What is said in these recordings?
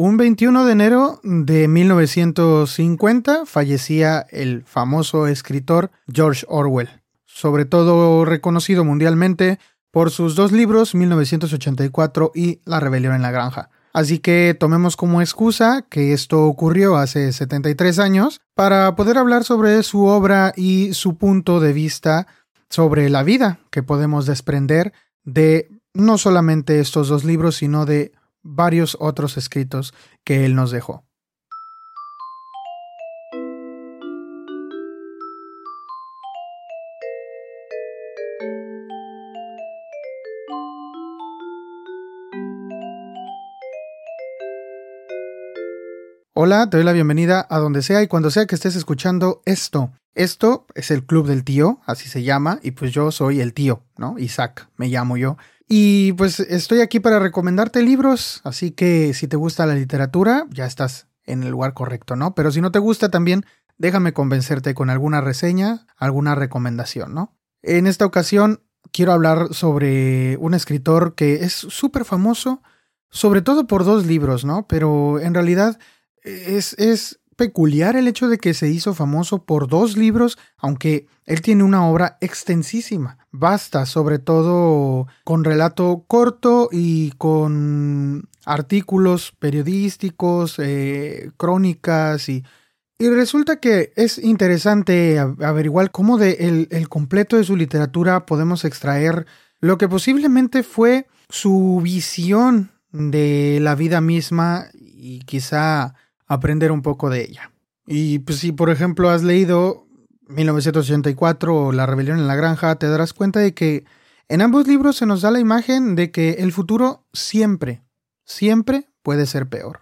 Un 21 de enero de 1950 fallecía el famoso escritor George Orwell, sobre todo reconocido mundialmente por sus dos libros 1984 y La rebelión en la granja. Así que tomemos como excusa que esto ocurrió hace 73 años para poder hablar sobre su obra y su punto de vista sobre la vida que podemos desprender de no solamente estos dos libros, sino de varios otros escritos que él nos dejó. Hola, te doy la bienvenida a donde sea y cuando sea que estés escuchando esto. Esto es el Club del Tío, así se llama, y pues yo soy el tío, ¿no? Isaac, me llamo yo. Y pues estoy aquí para recomendarte libros, así que si te gusta la literatura, ya estás en el lugar correcto, ¿no? Pero si no te gusta también, déjame convencerte con alguna reseña, alguna recomendación, ¿no? En esta ocasión quiero hablar sobre un escritor que es súper famoso, sobre todo por dos libros, ¿no? Pero en realidad es, es peculiar el hecho de que se hizo famoso por dos libros, aunque él tiene una obra extensísima. Basta, sobre todo con relato corto y con artículos periodísticos, eh, crónicas y, y resulta que es interesante averiguar cómo de el, el completo de su literatura podemos extraer lo que posiblemente fue su visión de la vida misma y quizá aprender un poco de ella. Y pues si por ejemplo has leído 1984 o La rebelión en la granja, te darás cuenta de que en ambos libros se nos da la imagen de que el futuro siempre, siempre puede ser peor.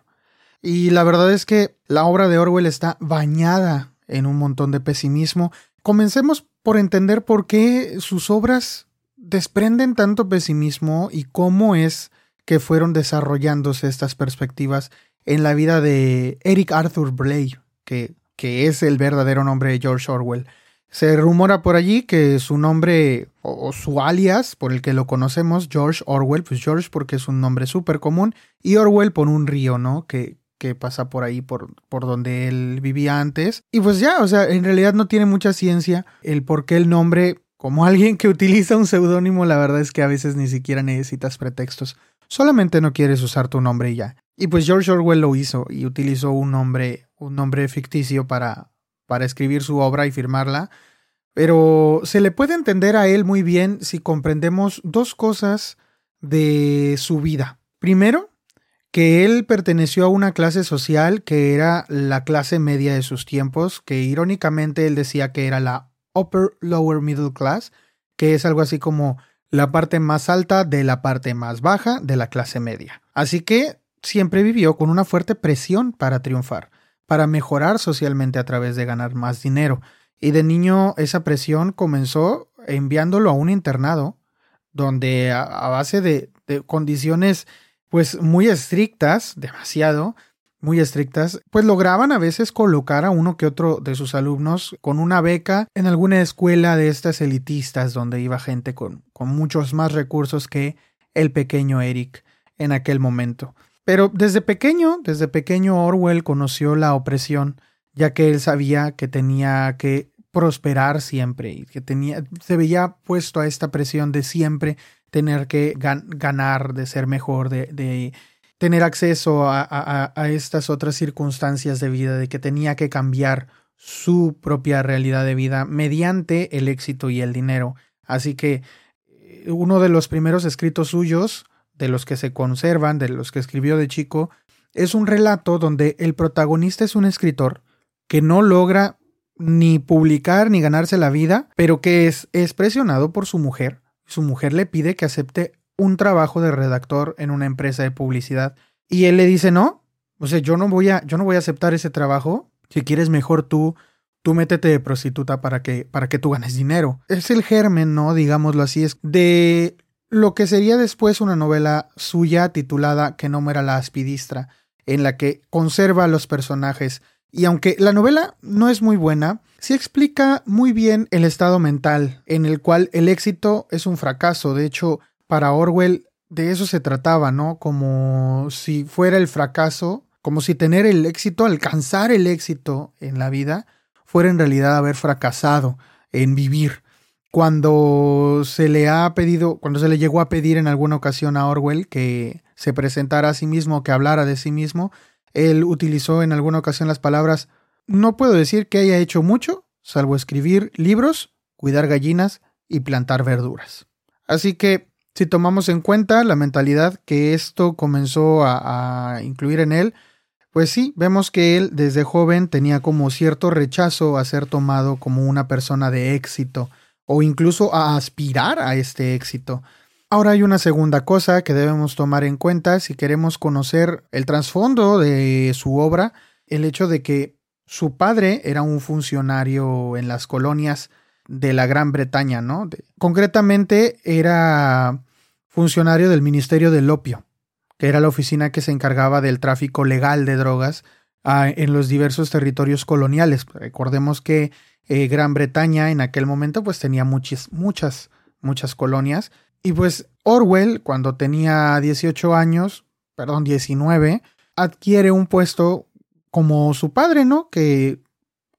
Y la verdad es que la obra de Orwell está bañada en un montón de pesimismo. Comencemos por entender por qué sus obras desprenden tanto pesimismo y cómo es que fueron desarrollándose estas perspectivas en la vida de Eric Arthur Blair, que, que es el verdadero nombre de George Orwell. Se rumora por allí que su nombre o, su alias por el que lo conocemos, George Orwell, pues George porque es un nombre súper común, y Orwell por un río, ¿no? Que, que pasa por ahí, por, por donde él vivía antes. Y pues ya, o sea, en realidad no tiene mucha ciencia el por qué el nombre, como alguien que utiliza un seudónimo, la verdad es que a veces ni siquiera necesitas pretextos. Solamente no quieres usar tu nombre y ya. Y pues George Orwell lo hizo y utilizó un nombre, un nombre ficticio para, para escribir su obra y firmarla. Pero se le puede entender a él muy bien si comprendemos dos cosas de su vida. Primero, que él perteneció a una clase social que era la clase media de sus tiempos, que irónicamente él decía que era la upper lower middle class, que es algo así como la parte más alta de la parte más baja de la clase media. Así que siempre vivió con una fuerte presión para triunfar, para mejorar socialmente a través de ganar más dinero. Y de niño esa presión comenzó enviándolo a un internado donde a, base de, de condiciones pues muy estrictas, demasiado, muy estrictas, pues lograban a veces colocar a uno que otro de sus alumnos con una beca en alguna escuela de estas elitistas donde iba gente con, con muchos más recursos que el pequeño Eric en aquel momento. Pero desde pequeño, desde pequeño Orwell conoció la opresión, ya que él sabía que tenía que prosperar siempre y que tenía, se veía puesto a esta presión de siempre tener que ganar, de ser mejor, de, tener acceso a, estas otras circunstancias de vida, de que tenía que cambiar su propia realidad de vida mediante el éxito y el dinero. Así que eh, uno de los primeros escritos suyos de los que se conservan, de los que escribió de chico, es un relato donde el protagonista es un escritor que no logra ni publicar ni ganarse la vida, pero que es, es presionado por su mujer. Su mujer le pide que acepte un trabajo de redactor en una empresa de publicidad y él le dice no, o sea, yo no voy a yo no voy a aceptar ese trabajo. Si quieres mejor tú tú métete de prostituta para que para que tú ganes dinero. Es el germen, no, digámoslo así, es de lo que sería después una novela suya titulada Que no muera la aspidistra, en la que conserva los personajes. Y aunque la novela no es muy buena, sí explica muy bien el estado mental, en el cual el éxito es un fracaso. De hecho, para Orwell de eso se trataba, ¿no? Como si fuera el fracaso como si tener el éxito, alcanzar el éxito en la vida, fuera en realidad haber fracasado en vivir. Cuando se le ha pedido, cuando se le llegó a pedir en alguna ocasión a Orwell que se presentara a sí mismo, que hablara de sí mismo, él utilizó en alguna ocasión las palabras no puedo decir que haya hecho mucho, salvo escribir libros, cuidar gallinas y plantar verduras. Así que, si tomamos en cuenta la mentalidad que esto comenzó a, a incluir en él, pues sí, vemos que él desde joven tenía como cierto rechazo a ser tomado como una persona de éxito o incluso a aspirar a este éxito. Ahora hay una segunda cosa que debemos tomar en cuenta si queremos conocer el trasfondo de su obra, el hecho de que su padre era un funcionario en las colonias de la Gran Bretaña, ¿no? concretamente era funcionario del Ministerio del Opio que era la oficina que se encargaba del tráfico legal de drogas en los diversos territorios coloniales. Recordemos que eh, Gran Bretaña en aquel momento pues tenía muchas, muchas, muchas colonias. Y pues Orwell, cuando tenía 18 años, perdón, 19, adquiere un puesto como su padre, ¿no? Que,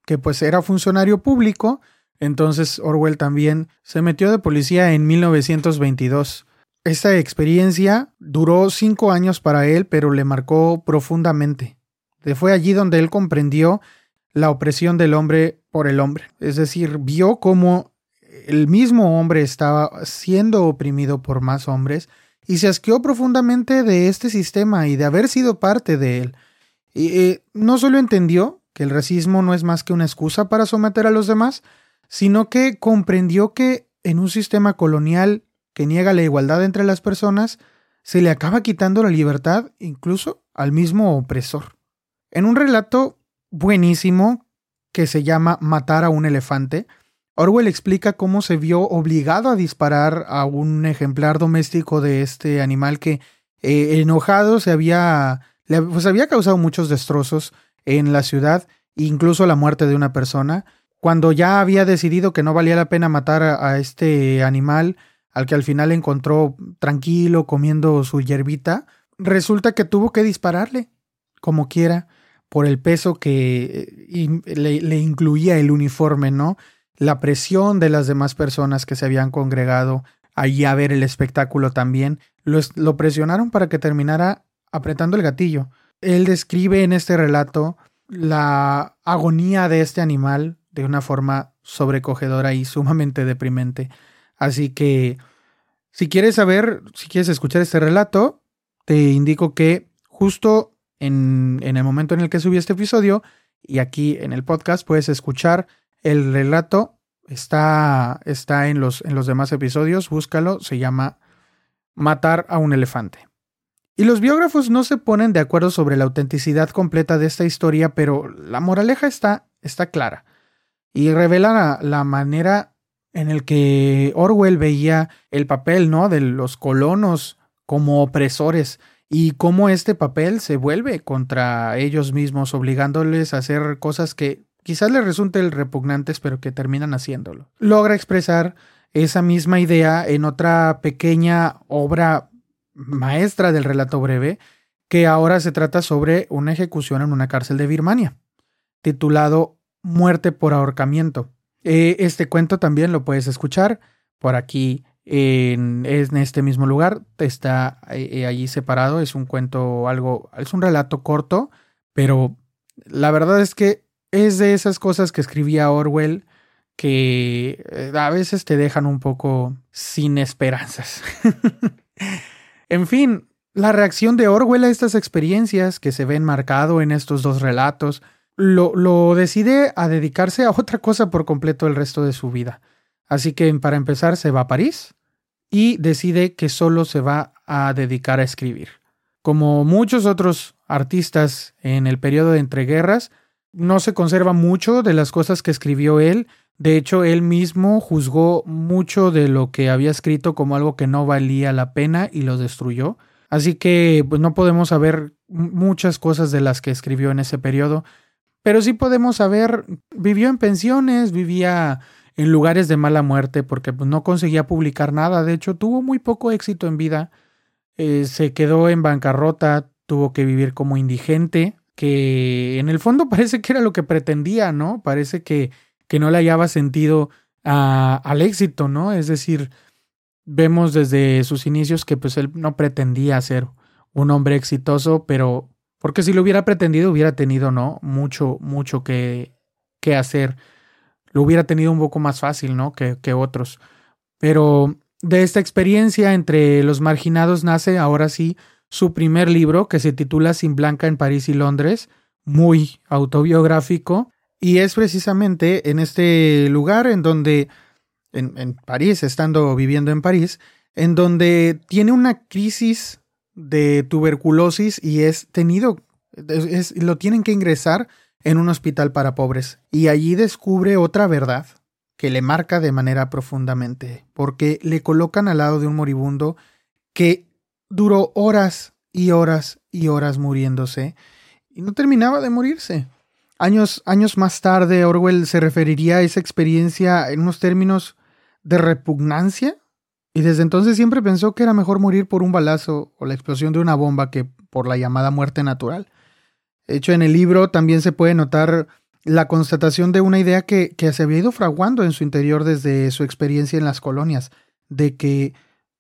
que pues era funcionario público. Entonces Orwell también se metió de policía en 1922. Esta experiencia duró cinco años para él, pero le marcó profundamente. Fue allí donde él comprendió la opresión del hombre por el hombre. Es decir, vio cómo el mismo hombre estaba siendo oprimido por más hombres y se asqueó profundamente de este sistema y de haber sido parte de él. Y eh, no solo entendió que el racismo no es más que una excusa para someter a los demás, sino que comprendió que en un sistema colonial que niega la igualdad entre las personas, se le acaba quitando la libertad incluso al mismo opresor. En un relato buenísimo que se llama Matar a un elefante, Orwell explica cómo se vio obligado a disparar a un ejemplar doméstico de este animal que, eh, enojado, se había, pues había causado muchos destrozos en la ciudad, incluso la muerte de una persona. Cuando ya había decidido que no valía la pena matar a este animal, al que al final encontró tranquilo comiendo su hierbita, resulta que tuvo que dispararle, como quiera, por el peso que eh, le, incluía el uniforme, ¿no? La presión de las demás personas que se habían congregado allí a ver el espectáculo también, lo, lo presionaron para que terminara apretando el gatillo. Él describe en este relato la agonía de este animal de una forma sobrecogedora y sumamente deprimente. Así que, si quieres saber, si quieres escuchar este relato, te indico que justo en, el momento en el que subí este episodio y aquí en el podcast puedes escuchar el relato. Está, está en, los, en los demás episodios, búscalo, se llama Matar a un elefante. Y los biógrafos no se ponen de acuerdo sobre la autenticidad completa de esta historia, pero la moraleja está, está clara y revela la, la manera en el que Orwell veía el papel, ¿no? De los colonos como opresores y cómo este papel se vuelve contra ellos mismos, obligándoles a hacer cosas que quizás les resulten repugnantes, pero que terminan haciéndolo. Logra expresar esa misma idea en otra pequeña obra maestra del relato breve, que ahora se trata sobre una ejecución en una cárcel de Birmania, titulado Muerte por ahorcamiento. Eh, este cuento también lo puedes escuchar por aquí en, este mismo lugar. Está eh, allí separado. Es un cuento algo, es un relato corto, pero la verdad es que es de esas cosas que escribía Orwell que eh, a veces te dejan un poco sin esperanzas. en fin, la reacción de Orwell a estas experiencias que se ven marcado en estos dos relatos lo, decide a dedicarse a otra cosa por completo el resto de su vida. Así que para empezar se va a París y decide que solo se va a dedicar a escribir. Como muchos otros artistas en el periodo de entreguerras, no se conserva mucho de las cosas que escribió él. De hecho, él mismo juzgó mucho de lo que había escrito como algo que no valía la pena y lo destruyó. Así que pues, no podemos saber muchas cosas de las que escribió en ese periodo. Pero sí podemos saber, vivió en pensiones, vivía en lugares de mala muerte porque pues, no conseguía publicar nada. De hecho, tuvo muy poco éxito en vida. Eh, se quedó en bancarrota, tuvo que vivir como indigente, que en el fondo parece que era lo que pretendía, ¿no? Parece que, que no le hallaba sentido al éxito, ¿no? Es decir, vemos desde sus inicios que pues él no pretendía ser un hombre exitoso, pero porque si lo hubiera pretendido hubiera tenido, ¿no? Mucho, mucho que, que hacer. Lo hubiera tenido un poco más fácil, ¿no? Que, que otros. Pero de esta experiencia entre los marginados nace ahora sí su primer libro que se titula Sin Blanca en París y Londres, muy autobiográfico, y es precisamente en este lugar en donde, en, París, estando viviendo en París, en donde tiene una crisis de tuberculosis y es tenido, lo tienen que ingresar en un hospital para pobres. Y allí descubre otra verdad que le marca de manera profundamente, porque le colocan al lado de un moribundo que duró horas y horas y horas muriéndose y no terminaba de morirse. Años, años más tarde, Orwell se referiría a esa experiencia en unos términos de repugnancia y desde entonces siempre pensó que era mejor morir por un balazo o la explosión de una bomba que por la llamada muerte natural. Hecho, en el libro también se puede notar la constatación de una idea que, que se había ido fraguando en su interior desde su experiencia en las colonias, de que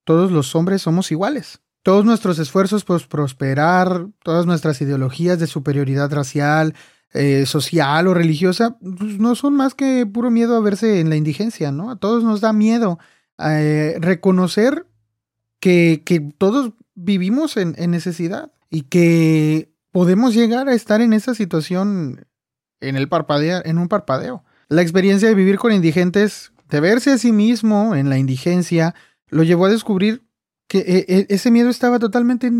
todos los hombres somos iguales todos nuestros esfuerzos por prosperar, todas nuestras ideologías de superioridad racial, eh, social o religiosa, pues, no son más que puro miedo a verse en la indigencia, ¿no? A todos nos da miedo eh, reconocer que, que, todos vivimos en, necesidad y que podemos llegar a estar en esa situación en, el parpadeo, en un parpadeo. La experiencia de vivir con indigentes, de verse a sí mismo en la indigencia, lo llevó a descubrir que e, e, ese miedo estaba totalmente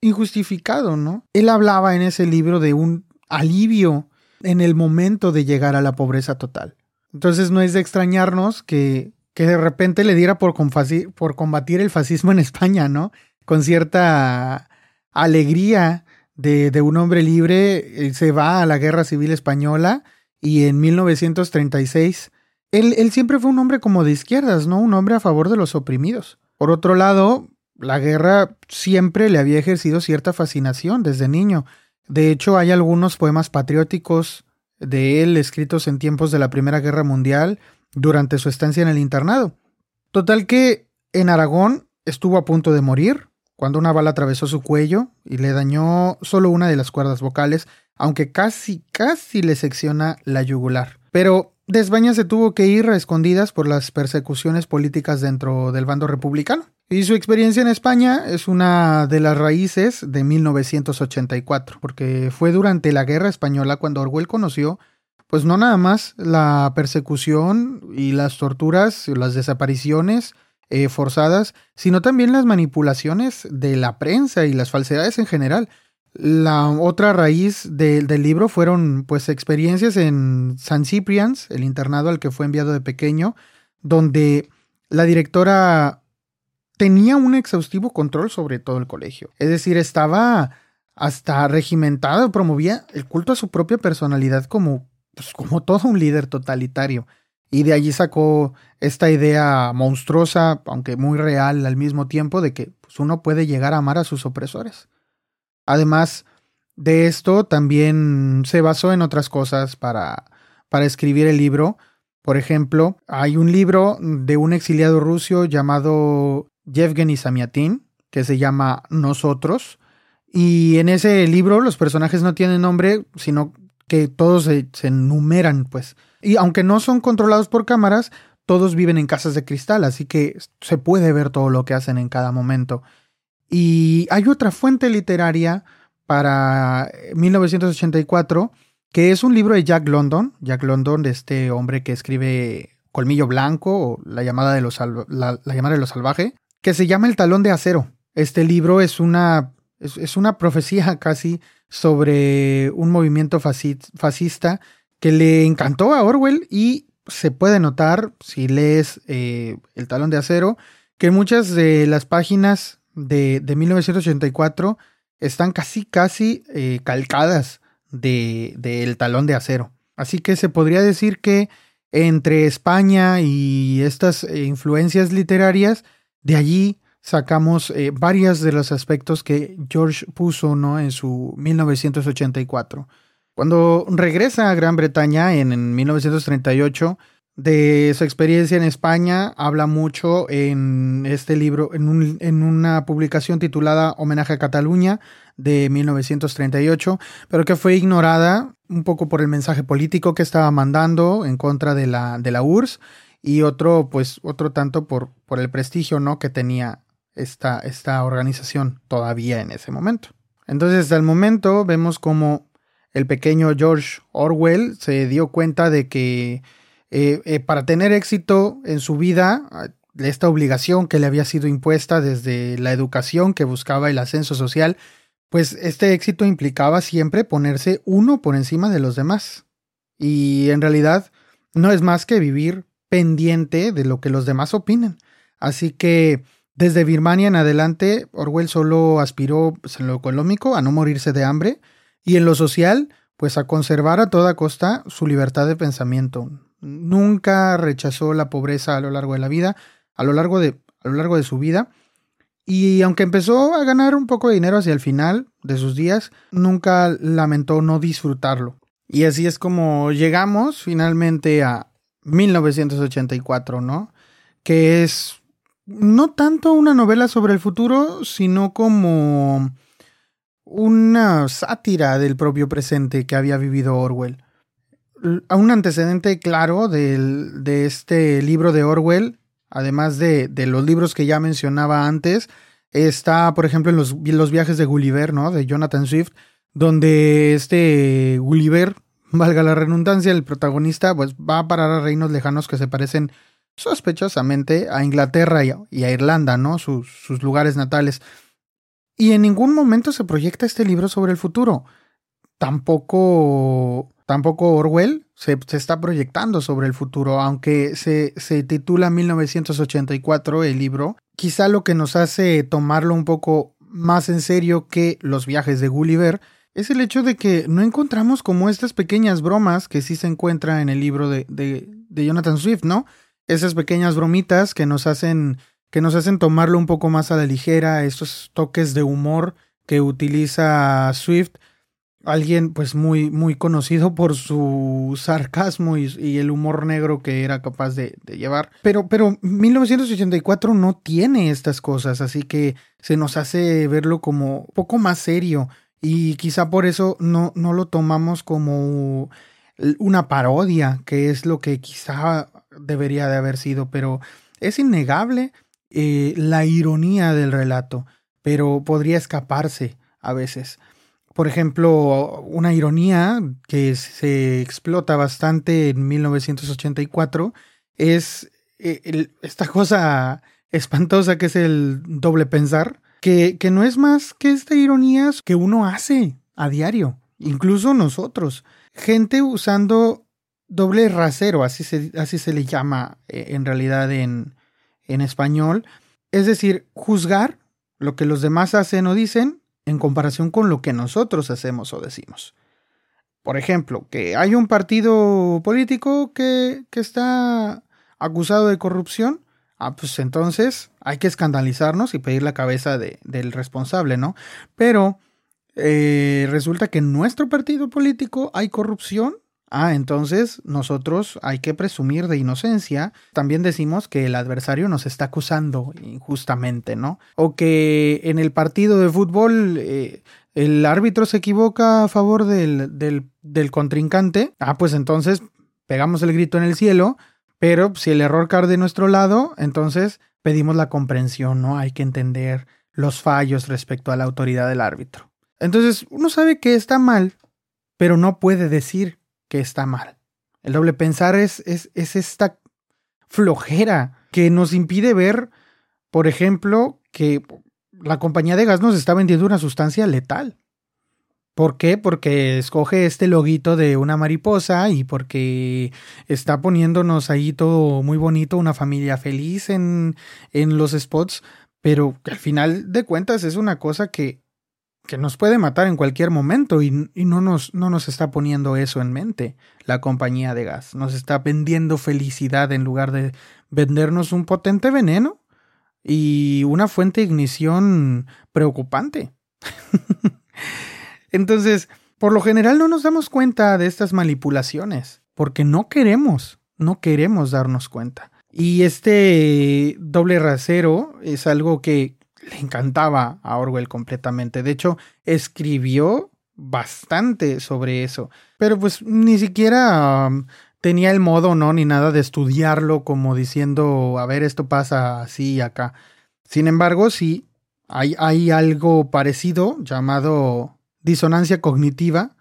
injustificado, ¿no? Él hablaba en ese libro de un alivio en el momento de llegar a la pobreza total. Entonces no es de extrañarnos que, que de repente le diera por combatir el fascismo en España, ¿no? Con cierta alegría de, de un hombre libre, se va a la guerra civil española y en 1936 él, él siempre fue un hombre como de izquierdas, ¿no? Un hombre a favor de los oprimidos. Por otro lado, la guerra siempre le había ejercido cierta fascinación desde niño. De hecho, hay algunos poemas patrióticos de él escritos en tiempos de la Primera Guerra Mundial durante su estancia en el internado. Total que en Aragón estuvo a punto de morir cuando una bala atravesó su cuello y le dañó solo una de las cuerdas vocales, aunque casi, casi le secciona la yugular. Pero de España se tuvo que ir a escondidas por las persecuciones políticas dentro del bando republicano. Y su experiencia en España es una de las raíces de 1984, porque fue durante la Guerra Española cuando Orwell conoció, pues no nada más la persecución y las torturas, las desapariciones eh, forzadas, sino también las manipulaciones de la prensa y las falsedades en general. La otra raíz del libro fueron pues experiencias en San Ciprians, el internado al que fue enviado de pequeño, donde la directora tenía un exhaustivo control sobre todo el colegio. Es decir, estaba hasta regimentada, promovía el culto a su propia personalidad como, pues, como todo un líder totalitario. Y de allí sacó esta idea monstruosa, aunque muy real al mismo tiempo, de que pues, uno puede llegar a amar a sus opresores. Además de esto, también se basó en otras cosas para, para escribir el libro. Por ejemplo, hay un libro de un exiliado ruso llamado Yevgeny Samiatin, que se llama Nosotros. Y en ese libro los personajes no tienen nombre, sino que todos se, se, enumeran, pues. Y aunque no son controlados por cámaras, todos viven en casas de cristal, así que se puede ver todo lo que hacen en cada momento. Y hay otra fuente literaria para 1984, que es un libro de Jack London, Jack London, de este hombre que escribe Colmillo Blanco o La llamada de los, la, llamada de lo salvaje, que se llama El talón de acero. Este libro es una, es, una profecía casi sobre un movimiento fascista que le encantó a Orwell y se puede notar, si lees eh, El talón de acero, que muchas de las páginas de, de 1984 están casi, casi eh, calcadas de, el talón de acero. Así que se podría decir que entre España y estas eh, influencias literarias, de allí sacamos varios de los aspectos que George puso ¿no? en su 1984. Cuando regresa a Gran Bretaña en, en 1938, de su experiencia en España, habla mucho en este libro, en, en, una publicación titulada Homenaje a Cataluña de 1938, pero que fue ignorada un poco por el mensaje político que estaba mandando en contra de la, de la URSS y otro, pues, otro tanto por, por el prestigio, ¿no? que tenía esta, esta organización todavía en ese momento. Entonces, hasta el momento vemos como el pequeño George Orwell se dio cuenta de que eh, eh, para tener éxito en su vida, ah, esta obligación que le había sido impuesta desde la educación que buscaba el ascenso social, pues este éxito implicaba siempre ponerse uno por encima de los demás. Y en realidad no es más que vivir pendiente de lo que los demás opinen. Así que desde Birmania en adelante, Orwell solo aspiró pues, en lo económico a no morirse de hambre y en lo social, pues a conservar a toda costa su libertad de pensamiento, nunca rechazó la pobreza a lo largo de la vida, a lo largo de, a lo largo de su vida. Y aunque empezó a ganar un poco de dinero hacia el final de sus días, nunca lamentó no disfrutarlo. Y así es como llegamos finalmente a 1984, ¿no? Que es no tanto una novela sobre el futuro, sino como una sátira del propio presente que había vivido Orwell un antecedente claro de este libro de Orwell, además de, los libros que ya mencionaba antes, está, por ejemplo, en los, los, viajes de Gulliver, ¿no? De Jonathan Swift, donde este Gulliver, valga la redundancia, el protagonista, pues va a parar a reinos lejanos que se parecen sospechosamente a Inglaterra y a, Irlanda, ¿no? Sus, sus lugares natales. Y en ningún momento se proyecta este libro sobre el futuro. Tampoco Tampoco Orwell se, está proyectando sobre el futuro, aunque se, se titula 1984 el libro. Quizá lo que nos hace tomarlo un poco más en serio que los viajes de Gulliver es el hecho de que no encontramos como estas pequeñas bromas que sí se encuentra en el libro de, de, de Jonathan Swift, ¿no? Esas pequeñas bromitas que nos hacen que nos hacen tomarlo un poco más a la ligera, estos toques de humor que utiliza Swift alguien pues muy, muy conocido por su sarcasmo y, el humor negro que era capaz de, llevar. Pero, pero 1984 no tiene estas cosas, así que se nos hace verlo como poco más serio y quizá por eso no, no lo tomamos como una parodia, que es lo que quizá debería de haber sido, pero es innegable eh, la ironía del relato, pero podría escaparse a veces. Por ejemplo, una ironía que se explota bastante en 1984 es eh, esta cosa espantosa que es el doble pensar, que, que no es más que esta ironía que uno hace a diario, incluso nosotros. Gente usando doble rasero, así se, así se le llama eh, en realidad en, en español. Es decir, juzgar lo que los demás hacen o dicen en comparación con lo que nosotros hacemos o decimos. Por ejemplo, que hay un partido político que, que está acusado de corrupción, ah, pues entonces hay que escandalizarnos y pedir la cabeza de, del responsable, ¿no? Pero eh, resulta que en nuestro partido político hay corrupción Ah, entonces nosotros hay que presumir de inocencia. También decimos que el adversario nos está acusando injustamente, ¿no? O que en el partido de fútbol eh, el árbitro se equivoca a favor del, del, del contrincante. Ah, pues entonces pegamos el grito en el cielo, pero si el error cae de nuestro lado, entonces pedimos la comprensión, ¿no? Hay que entender los fallos respecto a la autoridad del árbitro. Entonces, uno sabe que está mal, pero no puede decir que está mal. El doble pensar es, es, es esta flojera que nos impide ver, por ejemplo, que la compañía de gas nos está vendiendo una sustancia letal. ¿Por qué? Porque escoge este loguito de una mariposa y porque está poniéndonos ahí todo muy bonito, una familia feliz en, en los spots, pero al final de cuentas es una cosa que que nos puede matar en cualquier momento y, no, nos, no nos está poniendo eso en mente la compañía de gas. Nos está vendiendo felicidad en lugar de vendernos un potente veneno y una fuente de ignición preocupante. Entonces, por lo general no nos damos cuenta de estas manipulaciones, porque no queremos, no queremos darnos cuenta. Y este doble rasero es algo que le encantaba a Orwell completamente. De hecho, escribió bastante sobre eso. Pero pues ni siquiera um, tenía el modo, ¿no? Ni nada de estudiarlo como diciendo, a ver, esto pasa así y acá. Sin embargo, sí, hay, algo parecido llamado disonancia cognitiva,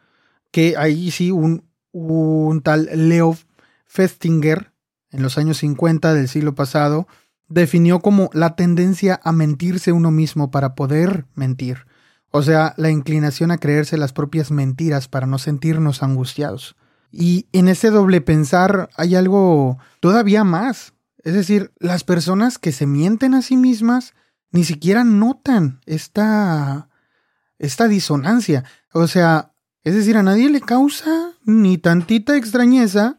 que ahí sí un, un tal Leo Festinger, en los años 50 del siglo pasado, definió como la tendencia a mentirse uno mismo para poder mentir. O sea, la inclinación a creerse las propias mentiras para no sentirnos angustiados. Y en ese doble pensar hay algo todavía más. Es decir, las personas que se mienten a sí mismas ni siquiera notan esta, esta disonancia. O sea, es decir, a nadie le causa ni tantita extrañeza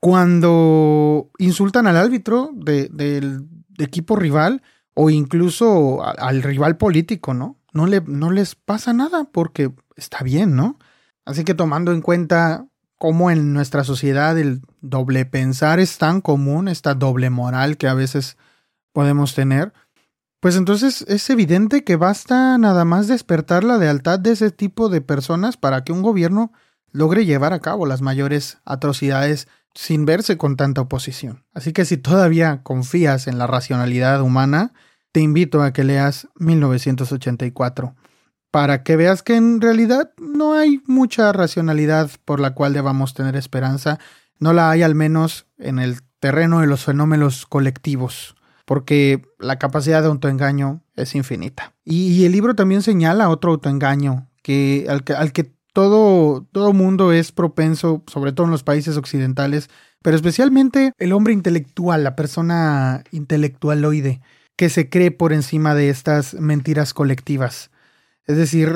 cuando insultan al árbitro del equipo rival o incluso al rival político, ¿no? No, le, no les pasa nada porque está bien, ¿no? Así que tomando en cuenta cómo en nuestra sociedad el doble pensar es tan común, esta doble moral que a veces podemos tener, pues entonces es evidente que basta nada más despertar la lealtad de ese tipo de personas para que un gobierno logre llevar a cabo las mayores atrocidades sin verse con tanta oposición. Así que si todavía confías en la racionalidad humana, te invito a que leas 1984 para que veas que en realidad no hay mucha racionalidad por la cual debamos tener esperanza, no la hay al menos en el terreno de los fenómenos colectivos, porque la capacidad de autoengaño es infinita. Y, el libro también señala otro autoengaño al que, al que todo, todo mundo es propenso, sobre todo en los países occidentales, pero especialmente el hombre intelectual, la persona intelectualoide, que se cree por encima de estas mentiras colectivas. Es decir,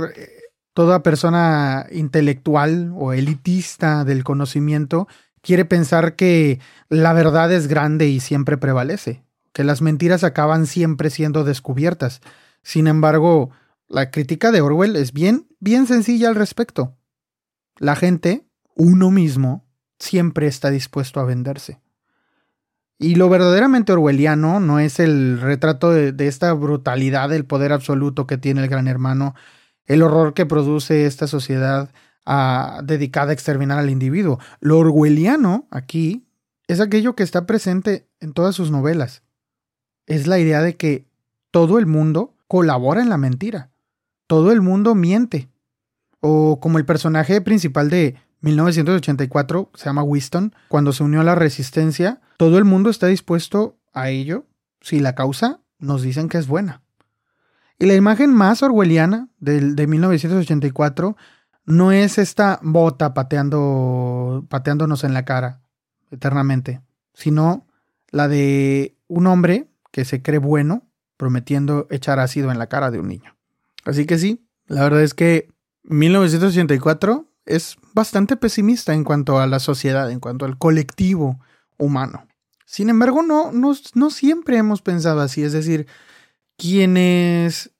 toda persona intelectual o elitista del conocimiento quiere pensar que la verdad es grande y siempre prevalece, que las mentiras acaban siempre siendo descubiertas. Sin embargo, la crítica de Orwell es bien, bien sencilla al respecto. La gente, uno mismo, siempre está dispuesto a venderse. Y lo verdaderamente orwelliano no es el retrato de, esta brutalidad del poder absoluto que tiene el gran hermano, el horror que produce esta sociedad ah, dedicada a exterminar al individuo. Lo orwelliano aquí es aquello que está presente en todas sus novelas. Es la idea de que todo el mundo colabora en la mentira. Todo el mundo miente. O como el personaje principal de 1984, se llama Winston, cuando se unió a la resistencia, todo el mundo está dispuesto a ello si la causa nos dicen que es buena. Y la imagen más orwelliana de, de 1984 no es esta bota pateando, pateándonos en la cara eternamente, sino la de un hombre que se cree bueno prometiendo echar ácido en la cara de un niño. Así que sí, la verdad es que 1984 es bastante pesimista en cuanto a la sociedad, en cuanto al colectivo humano. Sin embargo, no, no, siempre hemos pensado así, es decir, quienes,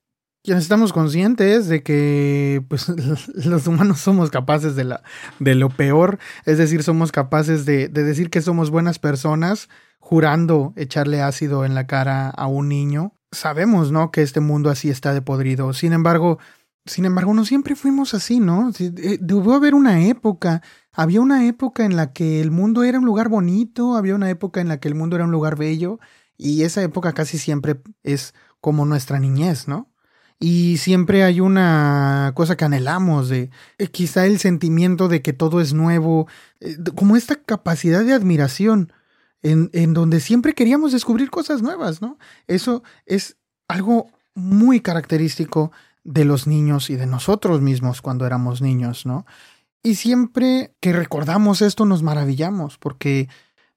quienes estamos conscientes de que pues, los humanos somos capaces de, la, de lo peor, es decir, somos capaces de, de decir que somos buenas personas, jurando echarle ácido en la cara a un niño, sabemos, ¿no? Que este mundo así está de podrido. Sin embargo, sin embargo, no siempre fuimos así, ¿no? Eh, debió haber una época. Había una época en la que el mundo era un lugar bonito, había una época en la que el mundo era un lugar bello, y esa época casi siempre es como nuestra niñez, ¿no? Y siempre hay una cosa que anhelamos de eh, quizá el sentimiento de que todo es nuevo, eh, como esta capacidad de admiración en, en donde siempre queríamos descubrir cosas nuevas, ¿no? Eso es algo muy característico de los niños y de nosotros mismos cuando éramos niños, ¿no? Y siempre que recordamos esto nos maravillamos porque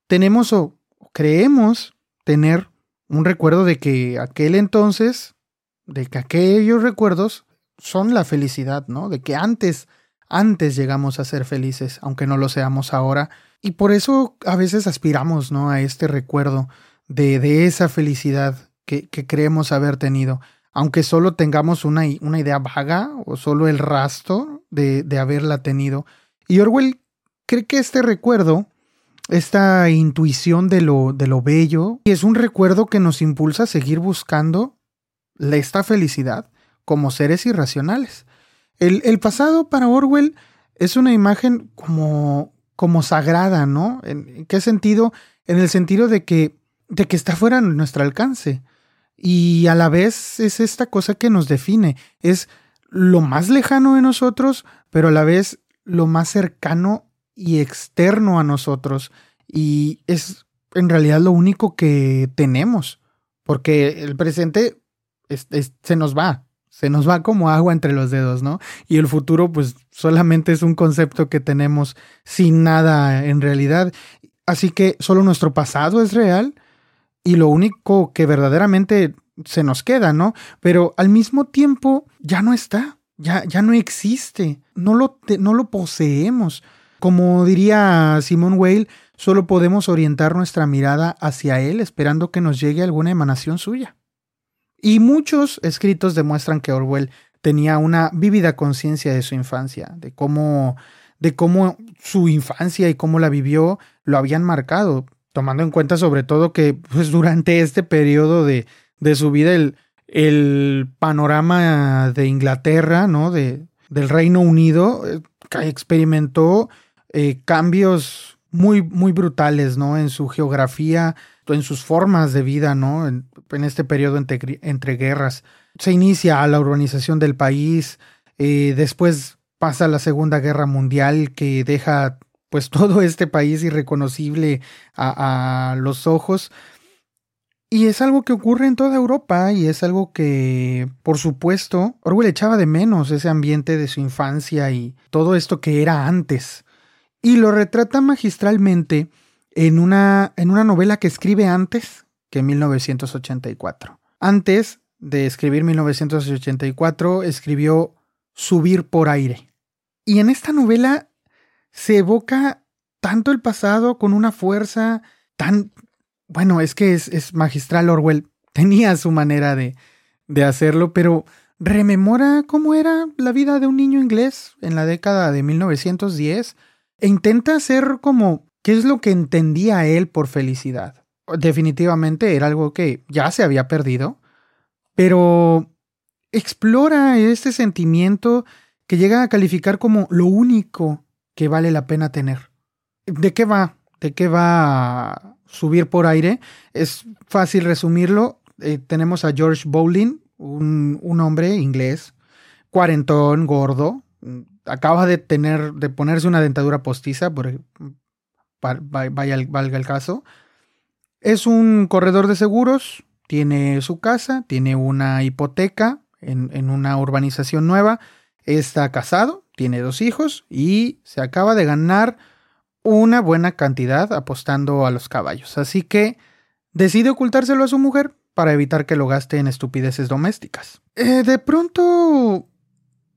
tenemos o creemos tener un recuerdo de que aquel entonces, de que aquellos recuerdos son la felicidad, ¿no? De que antes, antes llegamos a ser felices, aunque no lo seamos ahora. Y por eso a veces aspiramos, ¿no? A este recuerdo de, de esa felicidad que, creemos haber tenido, aunque solo tengamos una, una idea vaga o solo el rastro de, de haberla tenido. Y Orwell cree que este recuerdo, esta intuición de lo, de lo bello, es un recuerdo que nos impulsa a seguir buscando esta felicidad como seres irracionales. El, el pasado para Orwell es una imagen como, como sagrada, ¿no? ¿En qué sentido? En el sentido de que, de que está fuera de nuestro alcance. Y a la vez es esta cosa que nos define. Es lo más lejano de nosotros, pero a la vez lo más cercano y externo a nosotros. Y es en realidad lo único que tenemos. Porque el presente se nos va, se nos va como agua entre los dedos, ¿no? Y el futuro pues solamente es un concepto que tenemos sin nada en realidad. Así que solo nuestro pasado es real y lo único que verdaderamente se nos queda, ¿no? Pero al mismo tiempo ya no está, ya, ya no existe, no lo, no lo poseemos. Como diría Simone Weil, solo podemos orientar nuestra mirada hacia él esperando que nos llegue alguna emanación suya. Y muchos escritos demuestran que Orwell tenía una vívida conciencia de su infancia, de cómo, de cómo su infancia y cómo la vivió lo habían marcado, tomando en cuenta sobre todo que pues, durante este periodo de, de su vida el, el, panorama de Inglaterra, ¿no? De, del Reino Unido, eh, experimentó eh, cambios muy, muy brutales, ¿no? En su geografía, en sus formas de vida, ¿no? En, este periodo entre, guerras. Se inicia la urbanización del país, eh, después pasa la Segunda Guerra Mundial que deja pues todo este país irreconocible a, a los ojos. Y es algo que ocurre en toda Europa y es algo que, por supuesto, Orwell echaba de menos ese ambiente de su infancia y todo esto que era antes. Y lo retrata magistralmente en una, en una novela que escribe antes que 1984. Antes de escribir 1984, escribió Subir por aire. Y en esta novela se evoca tanto el pasado con una fuerza tan... Bueno, es que es, es magistral Orwell. Tenía su manera de, de hacerlo, pero rememora cómo era la vida de un niño inglés en la década de 1910 e intenta hacer como ¿Qué es lo que entendía él por felicidad? Definitivamente era algo que ya se había perdido, pero explora este sentimiento que llega a calificar como lo único que vale la pena tener. ¿De qué va? ¿De qué va a subir por aire? Es fácil resumirlo. Eh, tenemos a George Bowling, un, un, hombre inglés, cuarentón, gordo, acaba de tener, de ponerse una dentadura postiza, por, vaya, valga el caso. Es un corredor de seguros, tiene su casa, tiene una hipoteca en, una urbanización nueva, está casado, tiene dos hijos y se acaba de ganar una buena cantidad apostando a los caballos. Así que decide ocultárselo a su mujer para evitar que lo gaste en estupideces domésticas. Eh, de pronto,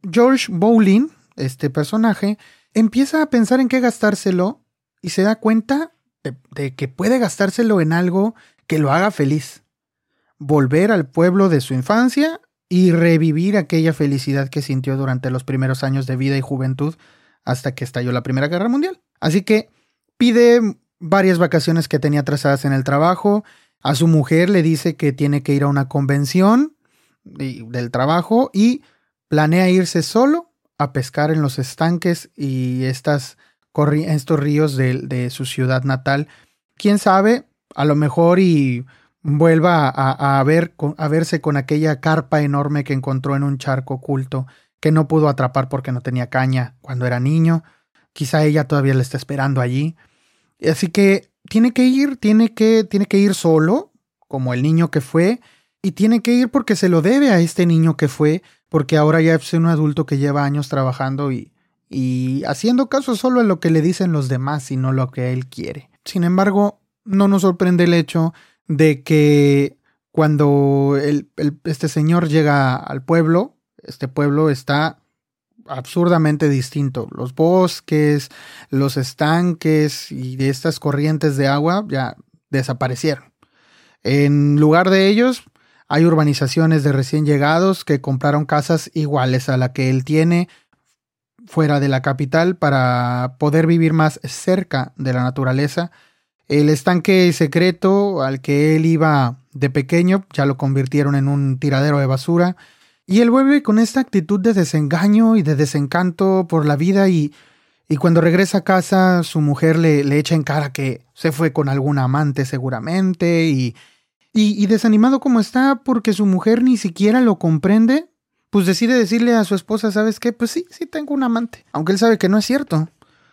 George Bowling, este personaje, empieza a pensar en qué gastárselo y se da cuenta de, que puede gastárselo en algo que lo haga feliz. Volver al pueblo de su infancia y revivir aquella felicidad que sintió durante los primeros años de vida y juventud hasta que estalló la Primera Guerra Mundial. Así que pide varias vacaciones que tenía trazadas en el trabajo, a su mujer le dice que tiene que ir a una convención del trabajo y planea irse solo a pescar en los estanques y estas estos ríos de, su ciudad natal. Quién sabe, a lo mejor y vuelva a, ver, a verse con aquella carpa enorme que encontró en un charco oculto que no pudo atrapar porque no tenía caña cuando era niño. Quizá ella todavía le está esperando allí. Así que tiene que ir, tiene que, tiene que ir solo, como el niño que fue, y tiene que ir porque se lo debe a este niño que fue, porque ahora ya es un adulto que lleva años trabajando y, y haciendo caso solo a lo que le dicen los demás y no lo que él quiere. Sin embargo, no nos sorprende el hecho de que cuando este señor llega al pueblo, este pueblo está absurdamente distinto. Los bosques, los estanques y estas corrientes de agua ya desaparecieron. En lugar de ellos, Hay urbanizaciones de recién llegados que compraron casas iguales a la que él tiene fuera de la capital para poder vivir más cerca de la naturaleza. El estanque secreto al que él iba de pequeño ya lo convirtieron en un tiradero de basura. Y él vuelve con esta actitud de desengaño y de desencanto por la vida y, y cuando regresa a casa su mujer le, le, echa en cara que se fue con algún amante seguramente y, y, y desanimado como está porque su mujer ni siquiera lo comprende, pues decide decirle a su esposa, ¿sabes qué? Pues sí, sí tengo un amante. Aunque él sabe que no es cierto.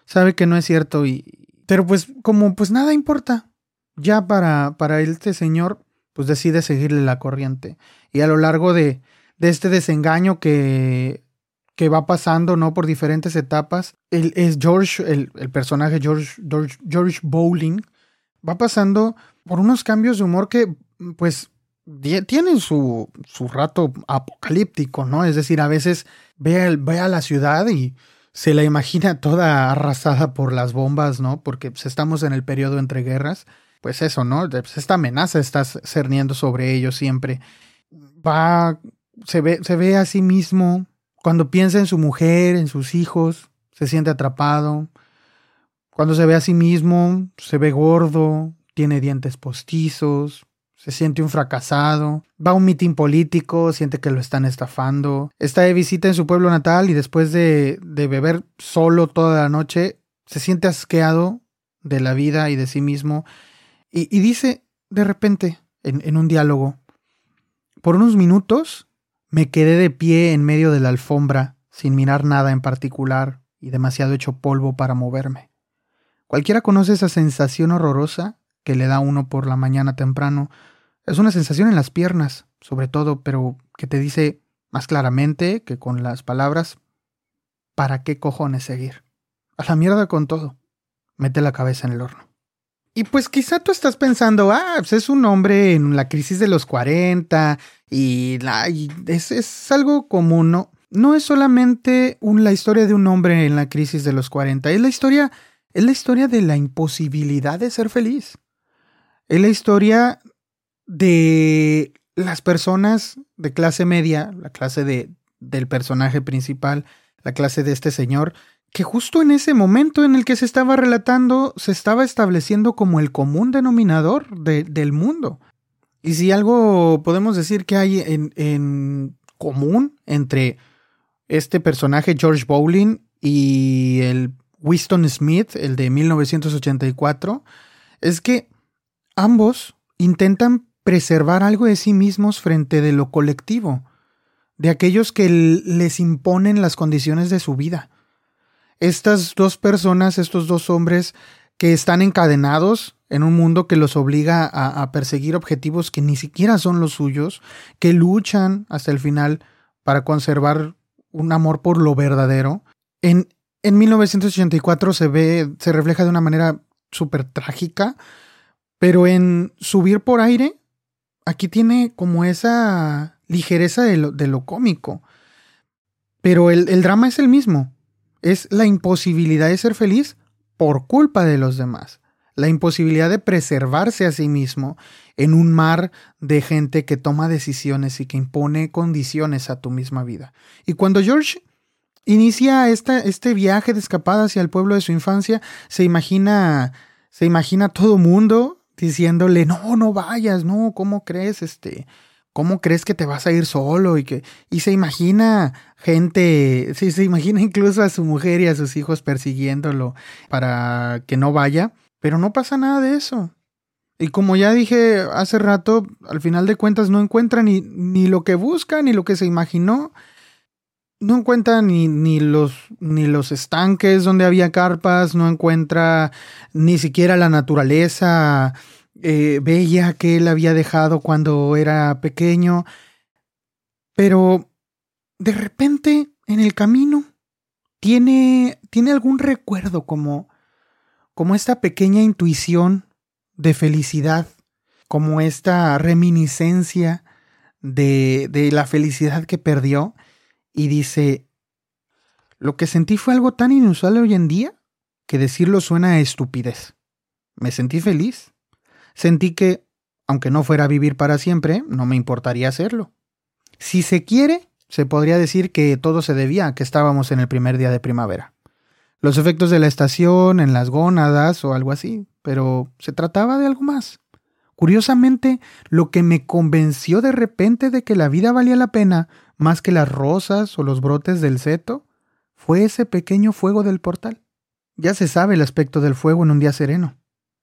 Sabe que no es cierto y... Pero pues como pues nada importa. Ya para, para este señor, pues decide seguirle la corriente. Y a lo largo de, de este desengaño que, que va pasando, ¿no? Por diferentes etapas, él es George, el, el personaje George, George, George Bowling, va pasando por unos cambios de humor que, pues, tienen su, su rato apocalíptico, ¿no? Es decir, a veces ve, ve, a la ciudad y se la imagina toda arrasada por las bombas, ¿no? Porque pues, estamos en el periodo entre guerras. Pues eso, ¿no? Pues, esta amenaza está cerniendo sobre ellos siempre. Va, se ve, se ve a sí mismo. Cuando piensa en su mujer, en sus hijos, se siente atrapado. Cuando se ve a sí mismo, se ve gordo, tiene dientes postizos, se siente un fracasado, va a un mitin político, siente que lo están estafando, está de visita en su pueblo natal y después de, de beber solo toda la noche, se siente asqueado de la vida y de sí mismo y, y dice de repente en, en un diálogo, por unos minutos me quedé de pie en medio de la alfombra sin mirar nada en particular y demasiado hecho polvo para moverme. Cualquiera conoce esa sensación horrorosa que le da uno por la mañana temprano es una sensación en las piernas, sobre todo, pero que te dice más claramente que con las palabras, ¿para qué cojones seguir? A la mierda con todo. Mete la cabeza en el horno. Y pues quizá tú estás pensando, ah, pues es un hombre en la crisis de los 40 y, es, es, algo común, ¿no? No es solamente la historia de un hombre en la crisis de los 40, es la historia, es la historia de la imposibilidad de ser feliz. Es la historia de las personas de clase media, la clase de, del personaje principal, la clase de este señor, que justo en ese momento en el que se estaba relatando se estaba estableciendo como el común denominador de, del mundo. Y si algo podemos decir que hay en, en común entre este personaje George Bowling y el Winston Smith, el de 1984, es que ambos intentan preservar algo de sí mismos frente de lo colectivo, de aquellos que les imponen las condiciones de su vida. Estas dos personas, estos dos hombres que están encadenados en un mundo que los obliga a, perseguir objetivos que ni siquiera son los suyos, que luchan hasta el final para conservar un amor por lo verdadero. En, en 1984 se ve, se refleja de una manera súper trágica, pero en subir por aire aquí tiene como esa ligereza de lo, cómico. Pero el, drama es el mismo. Es la imposibilidad de ser feliz por culpa de los demás. La imposibilidad de preservarse a sí mismo en un mar de gente que toma decisiones y que impone condiciones a tu misma vida. Y cuando George inicia este viaje de escapada hacia el pueblo de su infancia, se imagina, se imagina todo mundo diciéndole, no, no vayas, no, ¿cómo crees? Este, ¿cómo crees que te vas a ir solo? Y que, y se imagina gente, sí, se imagina incluso a su mujer y a sus hijos persiguiéndolo para que no vaya, pero no pasa nada de eso. Y como ya dije hace rato, al final de cuentas no encuentra ni, ni lo que busca, ni lo que se imaginó. No encuentra ni, ni, los, ni los estanques donde había carpas, no encuentra ni siquiera la naturaleza eh, bella que él había dejado cuando era pequeño. Pero de repente en el camino tiene, tiene algún recuerdo como, como esta pequeña intuición de felicidad, como esta reminiscencia de, de la felicidad que perdió y dice, lo que sentí fue algo tan inusual hoy en día que decirlo suena a estupidez. Me sentí feliz. Sentí que aunque no fuera a vivir para siempre, no me importaría hacerlo. Si se quiere, se podría decir que todo se debía a que estábamos en el primer día de primavera. Los efectos de la estación en las gónadas o algo así, pero se trataba de algo más. Curiosamente, lo que me convenció de repente de que la vida valía la pena más que las rosas o los brotes del seto fue ese pequeño fuego del portal. Ya se sabe el aspecto del fuego en un día sereno.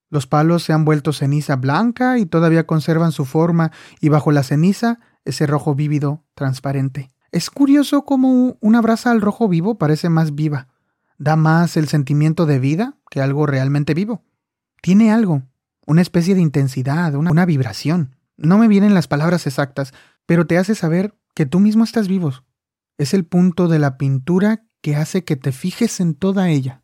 Los palos se han vuelto ceniza blanca y todavía conservan su forma y bajo la ceniza ese rojo vívido, transparente. Es curioso cómo una brasa al rojo vivo parece más viva. Da más el sentimiento de vida que algo realmente vivo. Tiene algo, una especie de intensidad, una, vibración. No me vienen las palabras exactas, pero te hace saber que tú mismo estás vivo. Es el punto de la pintura que hace que te fijes en toda ella.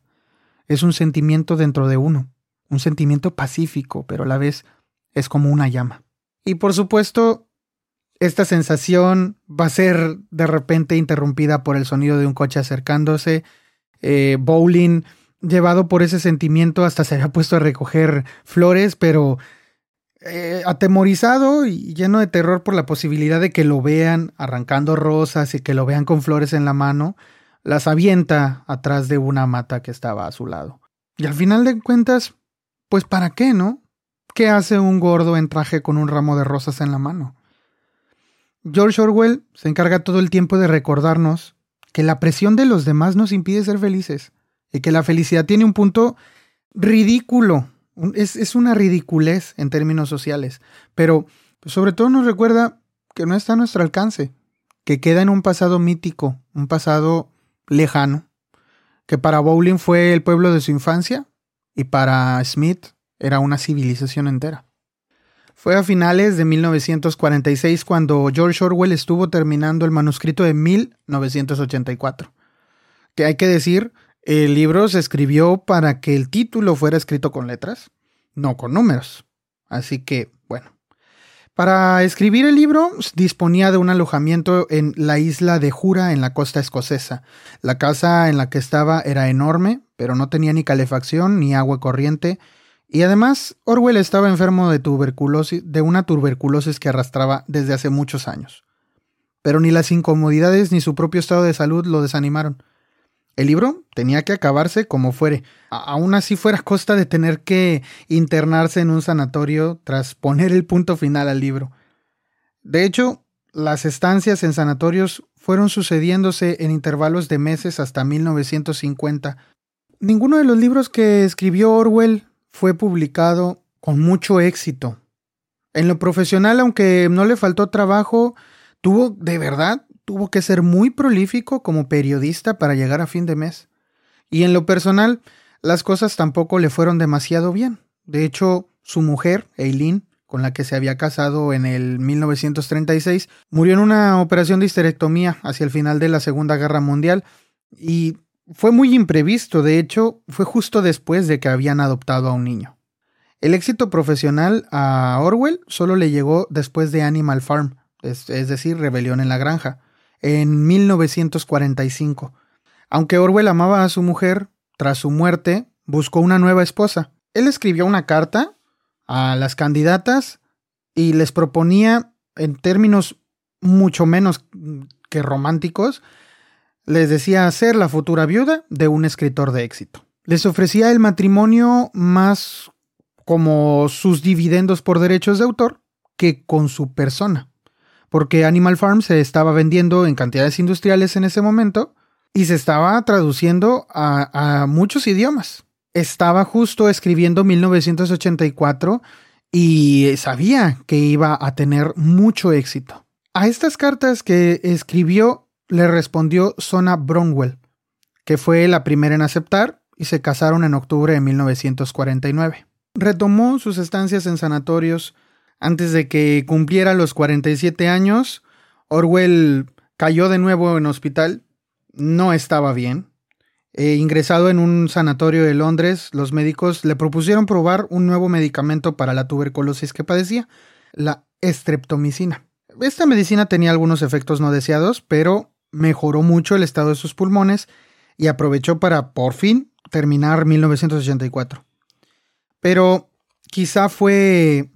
Es un sentimiento dentro de uno, un sentimiento pacífico, pero a la vez es como una llama. Y por supuesto, esta sensación va a ser de repente interrumpida por el sonido de un coche acercándose. Eh, Bowling, llevado por ese sentimiento, hasta se había puesto a recoger flores, pero eh, atemorizado y lleno de terror por la posibilidad de que lo vean arrancando rosas y que lo vean con flores en la mano, las avienta atrás de una mata que estaba a su lado. Y al final de cuentas, pues ¿para qué, no? ¿Qué hace un gordo en traje con un ramo de rosas en la mano? George Orwell se encarga todo el tiempo de recordarnos que la presión de los demás nos impide ser felices y que la felicidad tiene un punto ridículo es, una ridiculez en términos sociales, pero sobre todo nos recuerda que no está a nuestro alcance, que queda en un pasado mítico, un pasado lejano, que para Bowling fue el pueblo de su infancia y para Smith era una civilización entera. Fue a finales de 1946 cuando George Orwell estuvo terminando el manuscrito de 1984. Que hay que decir, el libro se escribió para que el título fuera escrito con letras, no con números. Así que, bueno. Para escribir el libro disponía de un alojamiento en la isla de Jura en la costa escocesa. La casa en la que estaba era enorme, pero no tenía ni calefacción ni agua corriente, y además Orwell estaba enfermo de tuberculosis, de una tuberculosis que arrastraba desde hace muchos años. Pero ni las incomodidades ni su propio estado de salud lo desanimaron. El libro tenía que acabarse como fuere, aún así fuera a costa de tener que internarse en un sanatorio tras poner el punto final al libro. De hecho, las estancias en sanatorios fueron sucediéndose en intervalos de meses hasta 1950. Ninguno de los libros que escribió Orwell fue publicado con mucho éxito. En lo profesional, aunque no le faltó trabajo, tuvo de verdad tuvo que ser muy prolífico como periodista para llegar a fin de mes. Y en lo personal, las cosas tampoco le fueron demasiado bien. De hecho, su mujer, Eileen, con la que se había casado en el 1936, murió en una operación de histerectomía hacia el final de la Segunda Guerra Mundial y fue muy imprevisto, de hecho, fue justo después de que habían adoptado a un niño. El éxito profesional a Orwell solo le llegó después de Animal Farm, es, decir, Rebelión en la Granja, en 1945. Aunque Orwell amaba a su mujer, tras su muerte buscó una nueva esposa. Él escribió una carta a las candidatas y les proponía, en términos mucho menos que románticos, les decía ser la futura viuda de un escritor de éxito. Les ofrecía el matrimonio más como sus dividendos por derechos de autor que con su persona porque Animal Farm se estaba vendiendo en cantidades industriales en ese momento y se estaba traduciendo a, muchos idiomas. Estaba justo escribiendo 1984 y sabía que iba a tener mucho éxito. A estas cartas que escribió le respondió Sona Bromwell, que fue la primera en aceptar y se casaron en octubre de 1949. Retomó sus estancias en sanatorios antes de que cumpliera los 47 años, Orwell cayó de nuevo en hospital. No estaba bien. E ingresado en un sanatorio de Londres, los médicos le propusieron probar un nuevo medicamento para la tuberculosis que padecía, la estreptomicina. Esta medicina tenía algunos efectos no deseados, pero mejoró mucho el estado de sus pulmones y aprovechó para, por fin, terminar 1984. Pero quizá fue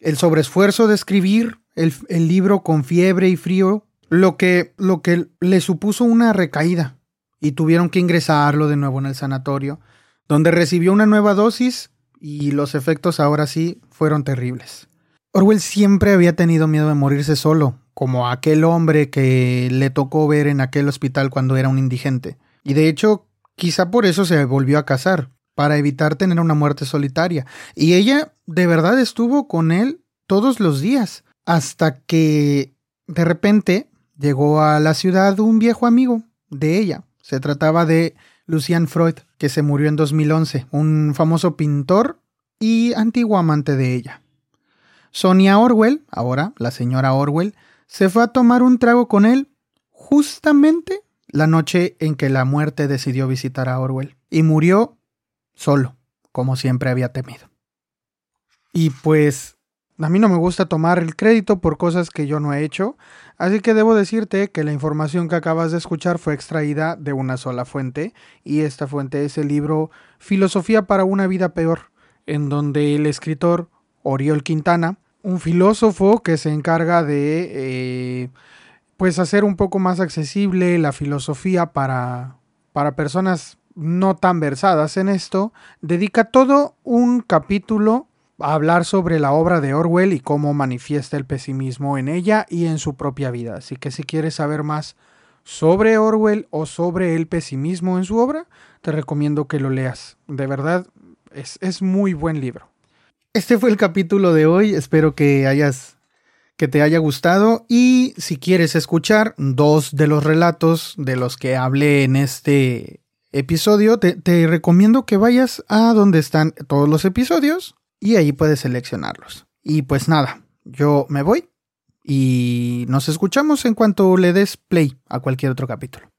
el sobreesfuerzo de escribir el, el libro con fiebre y frío, lo que, lo que le supuso una recaída y tuvieron que ingresarlo de nuevo en el sanatorio, donde recibió una nueva dosis y los efectos ahora sí fueron terribles. Orwell siempre había tenido miedo de morirse solo, como aquel hombre que le tocó ver en aquel hospital cuando era un indigente. Y de hecho, quizá por eso se volvió a casar, para evitar tener una muerte solitaria. Y ella de verdad estuvo con él todos los días, hasta que de repente llegó a la ciudad un viejo amigo de ella. Se trataba de Lucian Freud, que se murió en 2011, un famoso pintor y antiguo amante de ella. Sonia Orwell, ahora la señora Orwell, se fue a tomar un trago con él justamente la noche en que la muerte decidió visitar a Orwell y murió solo, como siempre había temido. Y pues a mí no me gusta tomar el crédito por cosas que yo no he hecho, así que debo decirte que la información que acabas de escuchar fue extraída de una sola fuente, y esta fuente es el libro Filosofía para una vida peor, en donde el escritor Oriol Quintana, un filósofo que se encarga de eh, pues hacer un poco más accesible la filosofía para, para personas no tan versadas en esto, dedica todo un capítulo a hablar sobre la obra de Orwell y cómo manifiesta el pesimismo en ella y en su propia vida. Así que si quieres saber más sobre Orwell o sobre el pesimismo en su obra, te recomiendo que lo leas. De verdad, es, es muy buen libro. Este fue el capítulo de hoy. Espero que hayas que te haya gustado y si quieres escuchar dos de los relatos de los que hablé en este episodio, te, recomiendo que vayas a donde están todos los episodios y ahí puedes seleccionarlos. Y pues nada, yo me voy y nos escuchamos en cuanto le des play a cualquier otro capítulo.